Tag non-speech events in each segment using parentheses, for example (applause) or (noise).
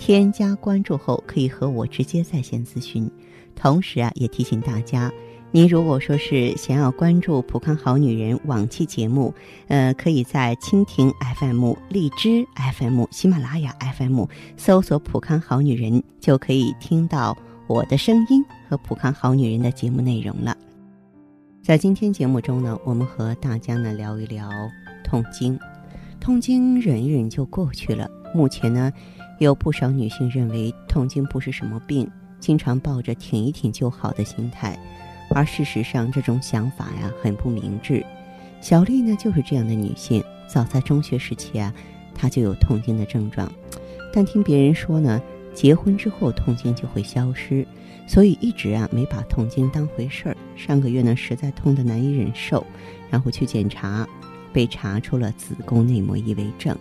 添加关注后，可以和我直接在线咨询。同时啊，也提醒大家，您如果说是想要关注普康好女人往期节目，呃，可以在蜻蜓 FM、荔枝 FM、喜马拉雅 FM 搜索“普康好女人”，就可以听到我的声音和普康好女人的节目内容了。在今天节目中呢，我们和大家呢聊一聊痛经。痛经忍一忍就过去了。目前呢。有不少女性认为痛经不是什么病，经常抱着挺一挺就好的心态，而事实上这种想法呀很不明智。小丽呢就是这样的女性，早在中学时期啊，她就有痛经的症状，但听别人说呢，结婚之后痛经就会消失，所以一直啊没把痛经当回事儿。上个月呢实在痛得难以忍受，然后去检查，被查出了子宫内膜异位症。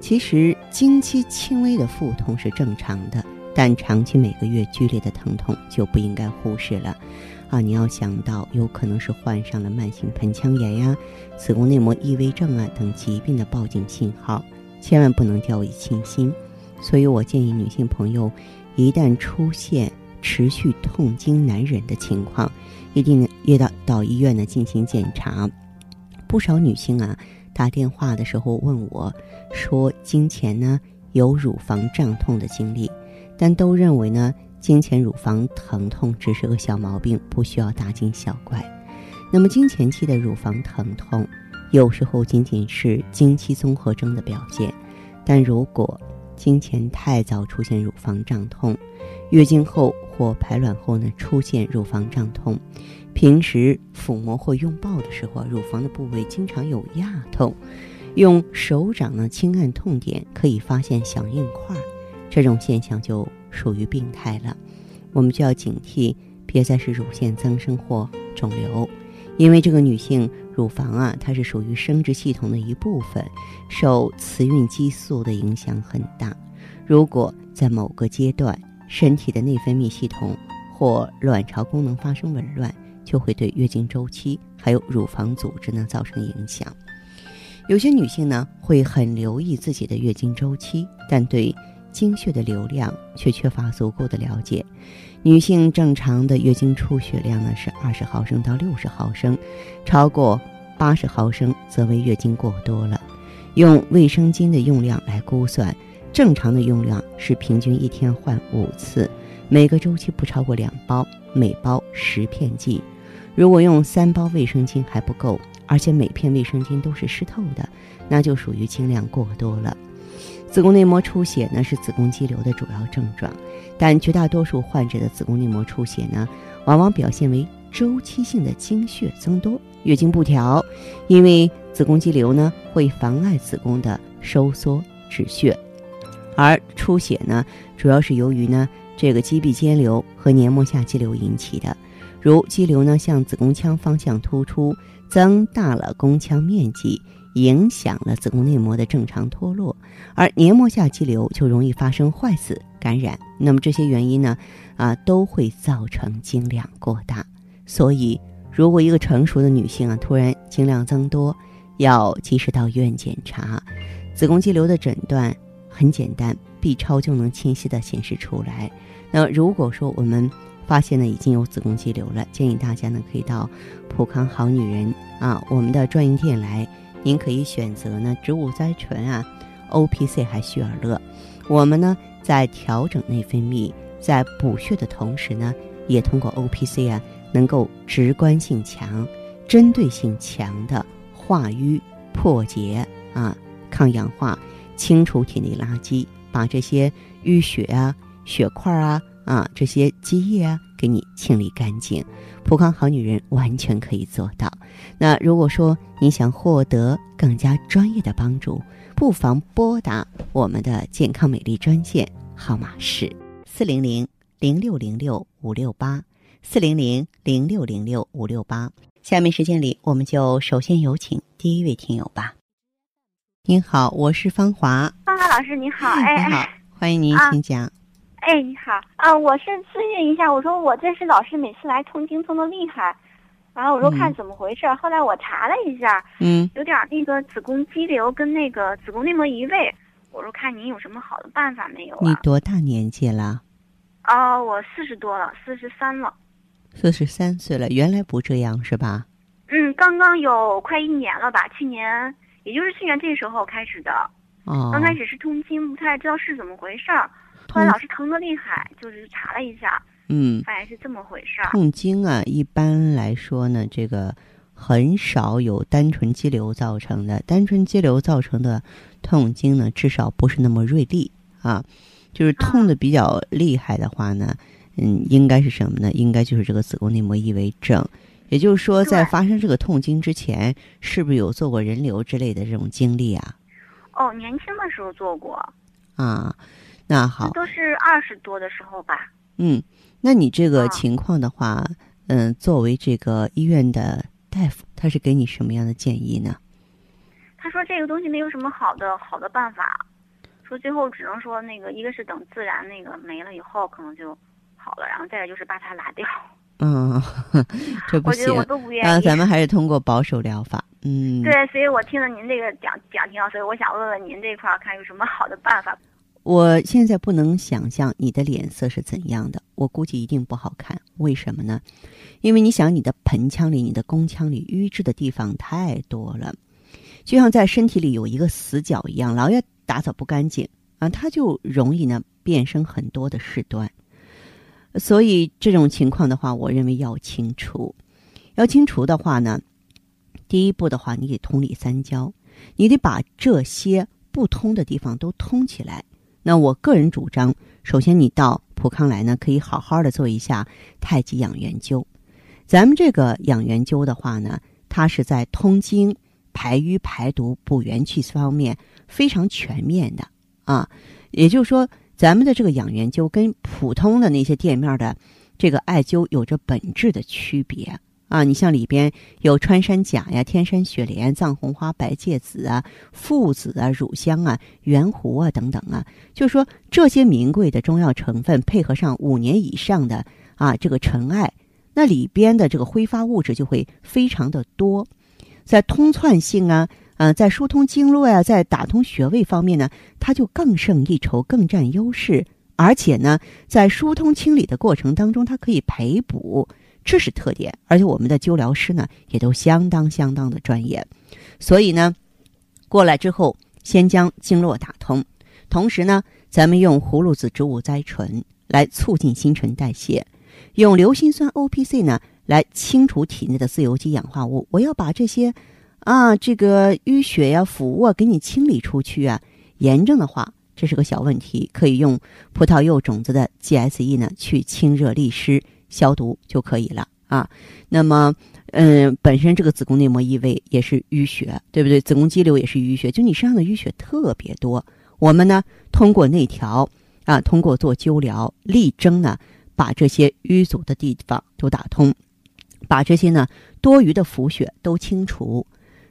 其实经期轻微的腹痛是正常的，但长期每个月剧烈的疼痛就不应该忽视了。啊，你要想到有可能是患上了慢性盆腔炎呀、子宫内膜异位症啊等疾病的报警信号，千万不能掉以轻心。所以我建议女性朋友，一旦出现持续痛经难忍的情况，一定约到到医院呢进行检查。不少女性啊。打电话的时候问我，说经前呢有乳房胀痛的经历，但都认为呢经前乳房疼痛只是个小毛病，不需要大惊小怪。那么经前期的乳房疼痛，有时候仅仅是经期综合征的表现，但如果经前太早出现乳房胀痛，月经后或排卵后呢出现乳房胀痛。平时抚摸或拥抱的时候，乳房的部位经常有压痛，用手掌呢轻按痛点，可以发现小硬块，这种现象就属于病态了。我们就要警惕，别再是乳腺增生或肿瘤，因为这个女性乳房啊，它是属于生殖系统的一部分，受雌孕激素的影响很大。如果在某个阶段，身体的内分泌系统或卵巢功能发生紊乱，就会对月经周期还有乳房组织呢造成影响。有些女性呢会很留意自己的月经周期，但对经血的流量却缺乏足够的了解。女性正常的月经出血量呢是二十毫升到六十毫升，超过八十毫升则为月经过多了。用卫生巾的用量来估算，正常的用量是平均一天换五次，每个周期不超过两包，每包十片剂。如果用三包卫生巾还不够，而且每片卫生巾都是湿透的，那就属于经量过多了。子宫内膜出血呢是子宫肌瘤的主要症状，但绝大多数患者的子宫内膜出血呢，往往表现为周期性的经血增多、月经不调。因为子宫肌瘤呢会妨碍子宫的收缩止血，而出血呢主要是由于呢这个肌壁间瘤和黏膜下肌瘤引起的。如肌瘤呢向子宫腔方向突出，增大了宫腔面积，影响了子宫内膜的正常脱落，而黏膜下肌瘤就容易发生坏死感染。那么这些原因呢，啊都会造成经量过大。所以，如果一个成熟的女性啊突然经量增多，要及时到医院检查。子宫肌瘤的诊断很简单，B 超就能清晰的显示出来。那如果说我们发现呢已经有子宫肌瘤了，建议大家呢可以到普康好女人啊我们的专营店来，您可以选择呢植物甾醇啊、O P C 还旭尔乐。我们呢在调整内分泌、在补血的同时呢，也通过 O P C 啊能够直观性强、针对性强的化瘀、破结啊、抗氧化、清除体内垃圾，把这些淤血啊、血块啊。啊，这些积液啊，给你清理干净，普康好女人完全可以做到。那如果说你想获得更加专业的帮助，不妨拨打我们的健康美丽专线，号码是四零零零六零六五六八，四零零零六零六五六八。下面时间里，我们就首先有请第一位听友吧。您好，我是芳华。芳华老师，你好，哎，你好，欢迎您，请讲。哎，你好，啊，我是咨询一下，我说我这是老是每次来痛经痛的厉害，然后我说看怎么回事，后来我查了一下，嗯，有点那个子宫肌瘤跟那个子宫内膜移位，我说看您有什么好的办法没有？你多大年纪了？啊，我四十多了，四十三了。四十三岁了，原来不这样是吧？嗯，刚刚有快一年了吧，去年也就是去年这时候开始的。哦。刚开始是痛经，不太知道是怎么回事儿。后来老是疼的厉害，就是查了一下，嗯，发现是这么回事儿。痛经啊，一般来说呢，这个很少有单纯肌瘤造成的。单纯肌瘤造成的痛经呢，至少不是那么锐利啊。就是痛的比较厉害的话呢，嗯，应该是什么呢？应该就是这个子宫内膜异位症。也就是说，在发生这个痛经之前，是不是有做过人流之类的这种经历啊？哦，年轻的时候做过。啊。那好，都是二十多的时候吧。嗯，那你这个情况的话，嗯，作为这个医院的大夫，他是给你什么样的建议呢？他说这个东西没有什么好的好的办法，说最后只能说那个一个是等自然那个没了以后可能就好了，然后再就是把它拿掉。嗯，(laughs) 这不行。我都不愿意。啊咱们还是通过保守疗法。嗯。对，所以我听了您这个讲讲挺好，所以我想问问您这块儿看有什么好的办法。我现在不能想象你的脸色是怎样的，我估计一定不好看。为什么呢？因为你想，你的盆腔里、你的宫腔里淤滞的地方太多了，就像在身体里有一个死角一样，老要打扫不干净啊，它就容易呢变生很多的事端。所以这种情况的话，我认为要清除。要清除的话呢，第一步的话，你得通理三焦，你得把这些不通的地方都通起来。那我个人主张，首先你到普康来呢，可以好好的做一下太极养元灸。咱们这个养元灸的话呢，它是在通经、排瘀、排毒、补元气方面非常全面的啊。也就是说，咱们的这个养元灸跟普通的那些店面的这个艾灸有着本质的区别。啊，你像里边有穿山甲呀、天山雪莲、藏红花、白芥子啊、附子啊、乳香啊、圆胡啊等等啊，就是说这些名贵的中药成分配合上五年以上的啊这个陈艾，那里边的这个挥发物质就会非常的多，在通窜性啊，呃，在疏通经络呀，在打通穴位方面呢，它就更胜一筹，更占优势，而且呢，在疏通清理的过程当中，它可以培补。这是特点，而且我们的灸疗师呢也都相当相当的专业，所以呢，过来之后先将经络打通，同时呢，咱们用葫芦籽植物甾醇来促进新陈代谢，用硫辛酸 O P C 呢来清除体内的自由基氧化物。我要把这些啊这个淤血呀、腐物啊给你清理出去啊。炎症的话，这是个小问题，可以用葡萄柚种子的 G S E 呢去清热利湿。消毒就可以了啊。那么，嗯，本身这个子宫内膜异位也是淤血，对不对？子宫肌瘤也是淤血，就你身上的淤血特别多。我们呢，通过内调啊，通过做灸疗，力争呢，把这些淤阻的地方都打通，把这些呢多余的浮血都清除。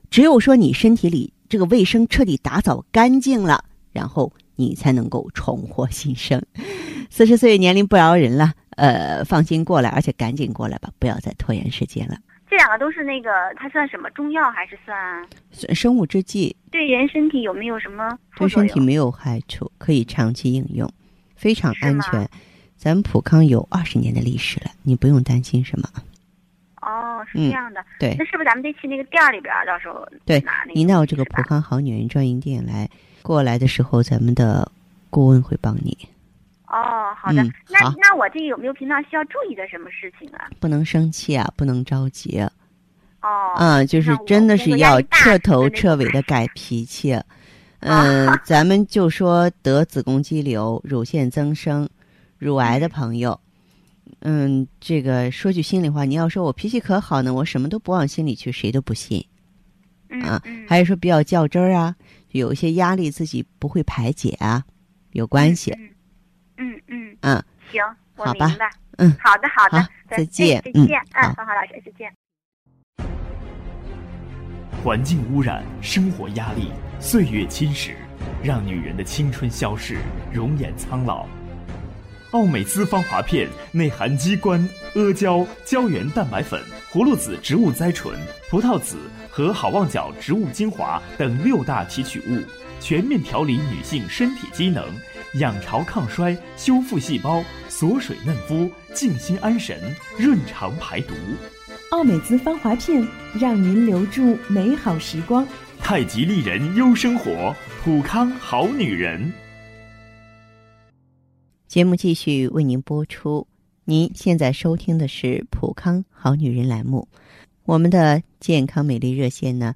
只有说你身体里这个卫生彻底打扫干净了，然后你才能够重获新生。四十岁年龄不饶人了。呃，放心过来，而且赶紧过来吧，不要再拖延时间了。这两个都是那个，它算什么中药还是算生物制剂？对人身体有没有什么？对身体没有害处，可以长期应用，非常安全。咱们普康有二十年的历史了，你不用担心什么。哦，是这样的。对，那是不是咱们得去那个店里边，到时候对拿那个？您到这个普康好女人专营店来，过来的时候，咱们的顾问会帮你。哦，好的，那那我这有没有平常需要注意的什么事情啊？不能生气啊，不能着急。哦，嗯，就是真的是要彻头彻尾的改脾气。嗯，咱们就说得子宫肌瘤、乳腺增生、乳癌的朋友，嗯，这个说句心里话，你要说我脾气可好呢，我什么都不往心里去，谁都不信。啊，还是说比较较真儿啊，有一些压力自己不会排解啊，有关系。嗯嗯嗯，行，我好吧明白。嗯，好的，好的好，再见再嗯见。好嗯，芳华老师，再见。环境污染、生活压力、岁月侵蚀，让女人的青春消逝，容颜苍老。奥美姿芳华片内含鸡冠、阿胶、胶原蛋白粉、葫芦籽植物甾醇、葡萄籽和好望角植物精华等六大提取物，全面调理女性身体机能，养巢抗衰，修复细胞，锁水嫩肤，静心安神，润肠排毒。奥美姿芳华片，让您留住美好时光。太极丽人优生活，普康好女人。节目继续为您播出。您现在收听的是《普康好女人》栏目，我们的健康美丽热线呢，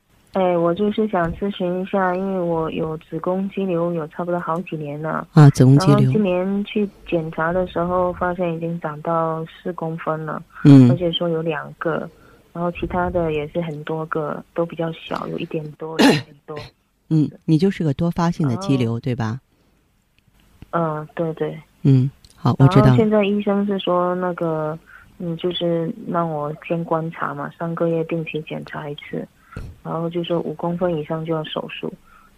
哎，我就是想咨询一下，因为我有子宫肌瘤，有差不多好几年了。啊，子宫肌瘤。今年去检查的时候，发现已经长到四公分了。嗯。而且说有两个，然后其他的也是很多个，都比较小，有一点多，有很多。嗯，你就是个多发性的肌瘤，对吧？嗯，对对。嗯，好，我知道。现在医生是说那个，嗯，就是让我先观察嘛，三个月定期检查一次，然后就说五公分以上就要手术，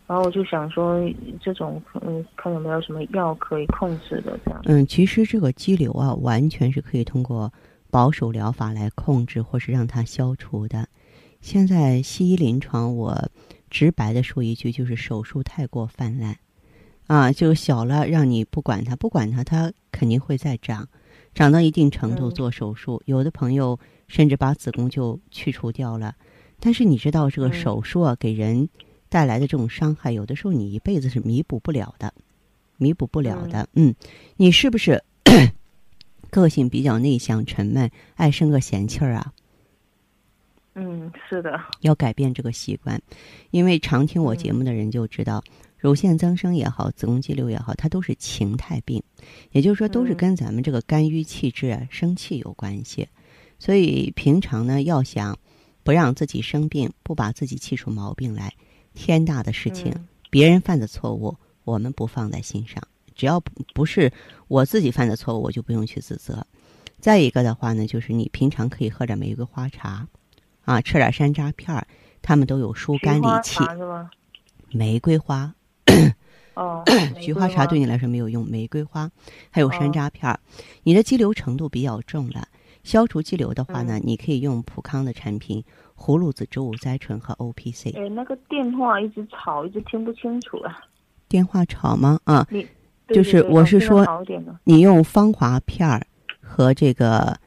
然后我就想说，这种嗯，看有没有什么药可以控制的这样。嗯，其实这个肌瘤啊，完全是可以通过保守疗法来控制或是让它消除的。现在西医临床，我直白的说一句，就是手术太过泛滥。啊，就小了，让你不管它，不管它，它肯定会再长，长到一定程度做手术。嗯、有的朋友甚至把子宫就去除掉了。但是你知道，这个手术啊，嗯、给人带来的这种伤害，有的时候你一辈子是弥补不了的，弥补不了的。嗯,嗯，你是不是 (coughs) 个性比较内向、沉闷，爱生个闲气儿啊？嗯，是的。要改变这个习惯，因为常听我节目的人就知道。嗯乳腺增生也好，子宫肌瘤也好，它都是情态病，也就是说，都是跟咱们这个肝郁气滞啊、生气有关系。所以平常呢，要想不让自己生病，不把自己气出毛病来，天大的事情，嗯、别人犯的错误，我们不放在心上。只要不是我自己犯的错误，我就不用去自责。再一个的话呢，就是你平常可以喝点玫瑰花茶，啊，吃点山楂片儿，它们都有疏肝理气。玫瑰花。哦，(clears throat) 菊花茶对你来说没有用，玫瑰花还有山楂片儿。哦、你的肌瘤程度比较重了，消除肌瘤的话呢，嗯、你可以用普康的产品葫芦籽植物甾醇和 O P C。哎，那个电话一直吵，一直听不清楚啊。电话吵吗？啊，你就是我是说，你用芳华片儿和这个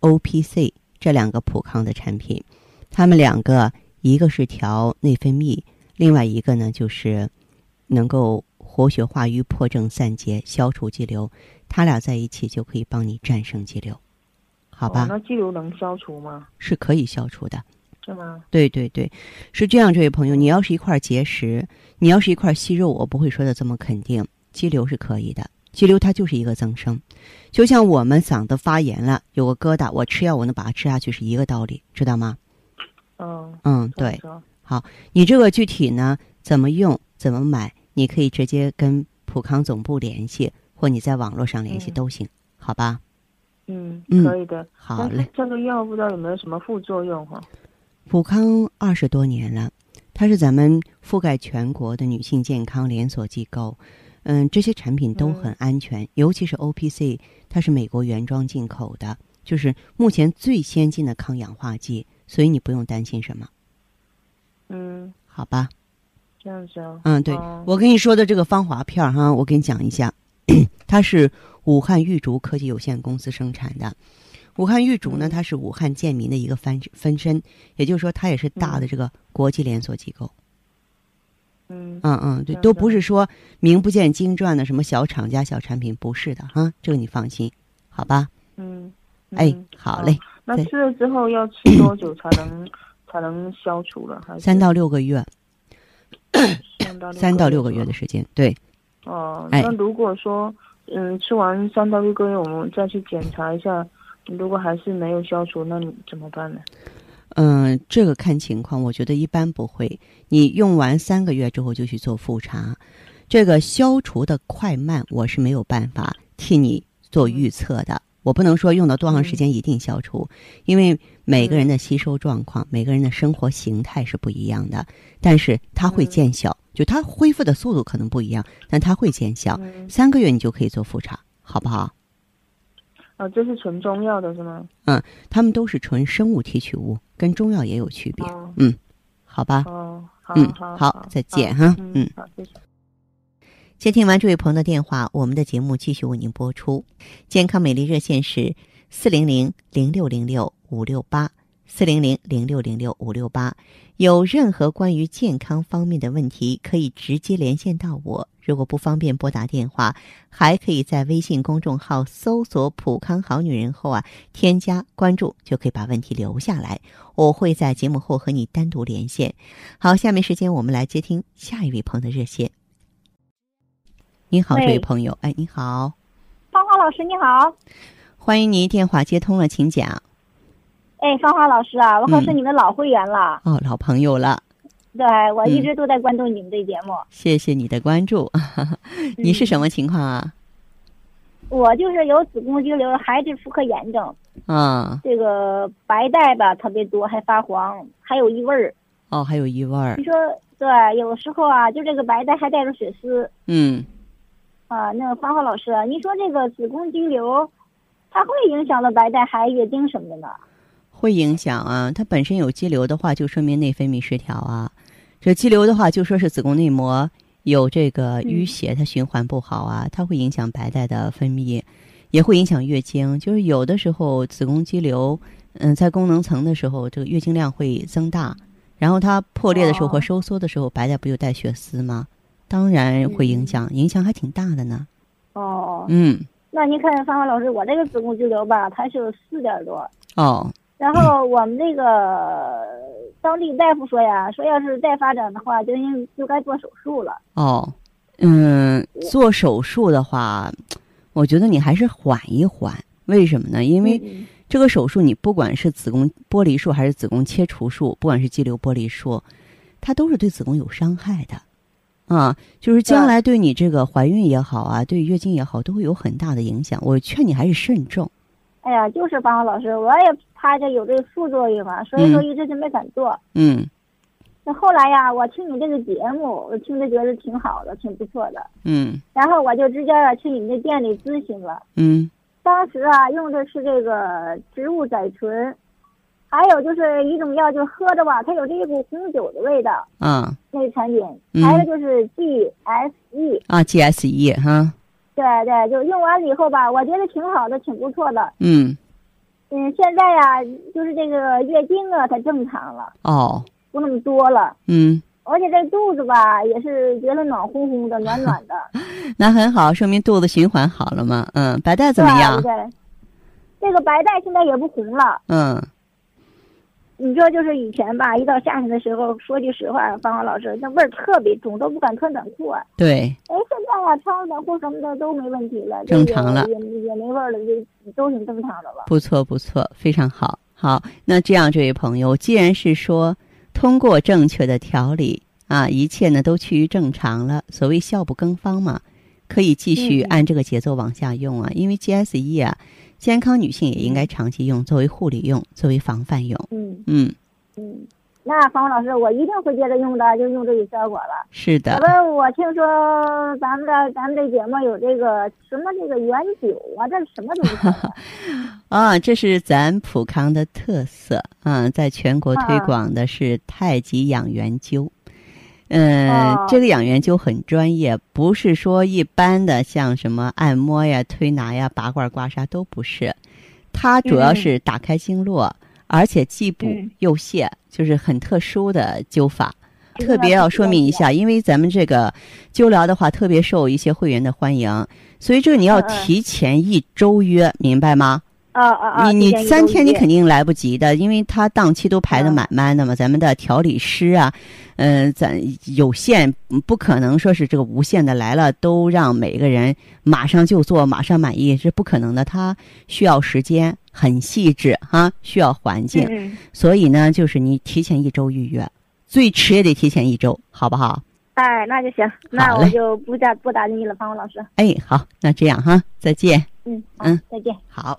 O P C 这两个普康的产品，它们两个一个是调内分泌，另外一个呢就是。能够活血化瘀、破症散结、消除肌瘤，它俩在一起就可以帮你战胜肌瘤，好吧？哦、那肌瘤能消除吗？是可以消除的，是吗？对对对，是这样。这位朋友，你要是一块结石，你要是一块息肉，我不会说的这么肯定。肌瘤是可以的，肌瘤它就是一个增生，就像我们嗓子发炎了，有个疙瘩，我吃药我能把它吃下去，是一个道理，知道吗？嗯嗯，对。好，你这个具体呢，怎么用？怎么买？你可以直接跟普康总部联系，或你在网络上联系都行，嗯、好吧？嗯，嗯可以的。好嘞。这个药不知道有没有什么副作用哈？普康二十多年了，它是咱们覆盖全国的女性健康连锁机构。嗯，这些产品都很安全，嗯、尤其是 O P C，它是美国原装进口的，就是目前最先进的抗氧化剂，所以你不用担心什么。嗯，好吧。这样子哦。嗯，对，哦、我跟你说的这个芳华片哈，我给你讲一下，(coughs) 它是武汉玉竹科技有限公司生产的。武汉玉竹呢，嗯、它是武汉健民的一个分分身，也就是说，它也是大的这个国际连锁机构。嗯。嗯嗯，对，都不是说名不见经传的什么小厂家、小产品，不是的哈，这个你放心，好吧？嗯哎嗯，好嘞，那吃了之后要吃多久才能才能消除了？还是？三到六个月，三到三到六个月的时间，对，哦，哎。那如果说，嗯，吃完三到六个月，我们再去检查一下，如果还是没有消除，那你怎么办呢？嗯，这个看情况，我觉得一般不会。你用完三个月之后就去做复查，这个消除的快慢，我是没有办法替你做预测的。我不能说用到多长时间一定消除，因为每个人的吸收状况、每个人的生活形态是不一样的。但是它会见效，就它恢复的速度可能不一样，但它会见效。嗯，三个月你就可以做复查，好不好？啊，这是纯中药的是吗？嗯，他们都是纯生物提取物，跟中药也有区别。哦嗯，好吧。哦，好，嗯好，好再见哈嗯嗯，好，谢谢。接听完这位朋友的电话，我们的节目继续为您播出。健康美丽热线是四零零零六零六五六八四零零零六零六五六八。有任何关于健康方面的问题，可以直接连线到我。如果不方便拨打电话，还可以在微信公众号搜索“普康好女人”后啊，添加关注，就可以把问题留下来。我会在节目后和你单独连线。好，下面时间我们来接听下一位朋友的热线。你好，这位朋友，哎，你好，芳芳老师你好，欢迎您，电话接通了，请讲。哎，芳华老师啊，我可是嗯你的老会员了，哦，老朋友了，对我一嗯直都在关注你们这节目。谢谢你的关注。(laughs) 你是什么情况啊？我就是有子宫肌瘤、还是妇科炎症，啊，这个白带吧特别多，还发黄，还有异味儿。哦，还有异味儿你，说对，有时候啊，就这个白带还带着血丝嗯，啊。那个芳华老师，你说这个子宫肌瘤，它会影响到白带还月经什么的呢？会影响啊。它本身有肌瘤的话，就说明内分泌失调啊。这肌瘤的话，就说是子宫内膜有这个淤血，它循环不好啊，它会影响白带的分泌，也会影响月经。就是有的时候子宫肌瘤，嗯，在功能层的时候，这个月经量会增大，然后它破裂的时候和哦收缩的时候，白带不就带血丝吗？当然会影响，影响还挺大的呢。哦，嗯，那您看芳华老师，我这个子宫肌瘤吧，它是四点多。哦，然后我们那个当地大夫说呀，说要是再发展的话，就应就该做手术了。哦，嗯，做手术的话，我觉得你还是缓一缓。为什么呢？因为嗯这个手术，你不管是子宫剥离术还是子宫切除术，不管是肌瘤剥离术，它都是对子宫有伤害的。啊，就是将来对你这个怀孕也好啊，对月经也好，都会有很大的影响。我劝你还是慎重。哎呀，就是芳华老师，我也怕这有这个副作用啊，所以说一直就没敢做。嗯那后来呀，我听你这个节目，我听着觉得挺好的，挺不错的。嗯然后我就直接啊去你们这店里咨询了。嗯当时啊用的是这个植物甾醇，还有就是一种药，就喝着吧，它有这一股红酒的味道。啊那个产品，嗯还有就是 GSE，啊，GSE 哈，对对，就用完了以后吧，我觉得挺好的，挺不错的。嗯嗯，现在呀，就是这个月经啊，它正常了，哦不那么多了，嗯，而且这肚子吧，也是觉得暖烘烘的、暖暖的。(laughs) 那很好，说明肚子循环好了嘛。嗯，白带怎么样？对对，这个白带现在也不红了。嗯你说就是以前吧，一到夏天的时候，说句实话，芳华老师，那味儿特别重，都不敢穿短裤啊。对，哎，现在啊，穿上短裤什么的都没问题了，正常了也也也没味儿了，就都挺正常的了。不错不错，非常好。好，那这样，这位朋友，既然是说通过正确的调理啊，一切呢都趋于正常了，所谓效不更方嘛，可以继续按这个节奏往下用啊。因为 GSE 啊，健康女性也应该长期用，作为护理用，作为防范用。嗯嗯，嗯，那芳华老师，我一定会接着用的，就用这个效果了。是的我听说咱们的咱们这节目有这个什么这个原酒啊，这是什么东西啊？(laughs) 啊，这是咱普康的特色啊，在全国推啊广的是太极养元灸。嗯、哦。这个养元灸很专业，不是说一般的像什么按摩呀、推拿呀、拔罐、刮痧都不是，它主要嗯。是打开经络，而且既补嗯。又泻，就是很特殊的灸法。特别要说明一下，因为咱们这个灸疗的话，特别受一些会员的欢迎，所以这个你要提前一周约，明白吗？啊啊啊！你你三天你肯定定来不及的，因为他档期都排的满满的嘛。咱们的调理师啊，嗯、咱有限，不可能说是这个无限的来了都让每个人马上就做，马上满意是不可能的。他需要时间，很细致哈、需要环境，嗯，所以呢，就是你提前一周预约，最迟也得提前一周，好不好？哎，那就行，那我就不打不打你了，方老师。哎，好，那这样哈，再见。嗯，嗯，再见。好，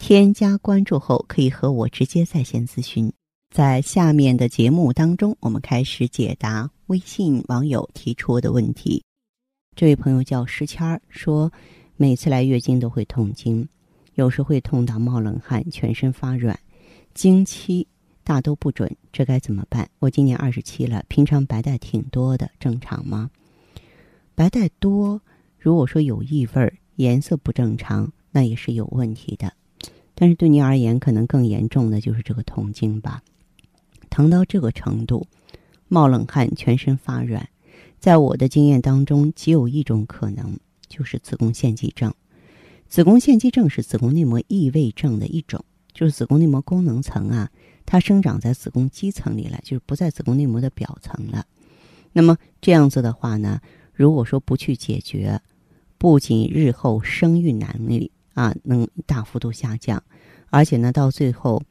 添加关注后可以和我直接在线咨询。在下面的节目当中，我们开始解答微信网友提出的问题。这位朋友叫石谦儿，说每次来月经都会痛经，有时会痛到冒冷汗，全身发软，经期大都不准，这该怎么办？我今年二十七了，平常白带挺多的，正常吗？白带多，如果说有异味儿，颜色不正常，那也是有问题的。但是对您而言，可能更严重的就是这个痛经吧，疼到这个程度，冒冷汗，全身发软。在我的经验当中，只有一种可能，就是子宫腺肌症。子宫腺肌症是子宫内膜异位症的一种，就是子宫内膜功能层啊，它生长在子宫肌层里了，就是不在子宫内膜的表层了。那么这样子的话呢，如果说不去解决，不仅日后生育难力啊能大幅度下降，而且呢，到最后，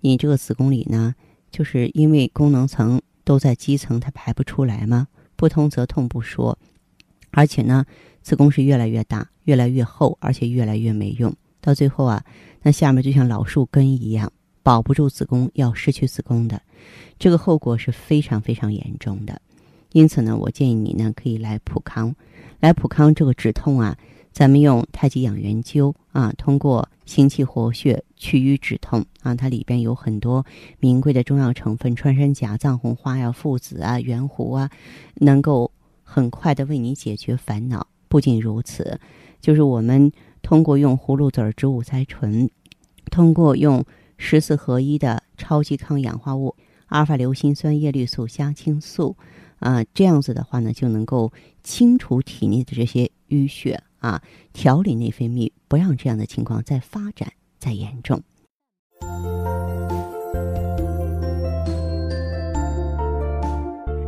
你这个子宫里呢，就是因为功能层都在基层，它排不出来嘛，不通则痛不说，而且呢，子宫是越来越大，越来越厚，而且越来越没用，到最后啊，那下面就像老树根一样，保不住子宫，要失去子宫的，这个后果是非常非常严重的。因此呢，我建议你呢可以来普康，来普康这个止痛啊，咱们用太极养元灸啊，通过行气活血、祛瘀止痛啊，它里边有很多名贵的中药成分，穿山甲、藏红花呀、附子啊、圆胡啊，能够很快的为你解决烦恼。不仅如此，就是我们通过用葫芦籽植物甾醇，通过用十四合一的超级抗氧化物阿尔法硫辛酸叶绿素虾青素。啊，这样子的话呢，就能够清除体内的这些淤血啊，调理内分泌，不让这样的情况再发展、再严重。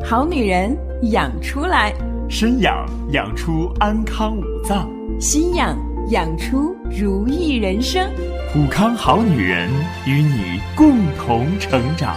好女人养出来，身养养出安康五脏，心养养出如意人生。普康好女人与你共同成长。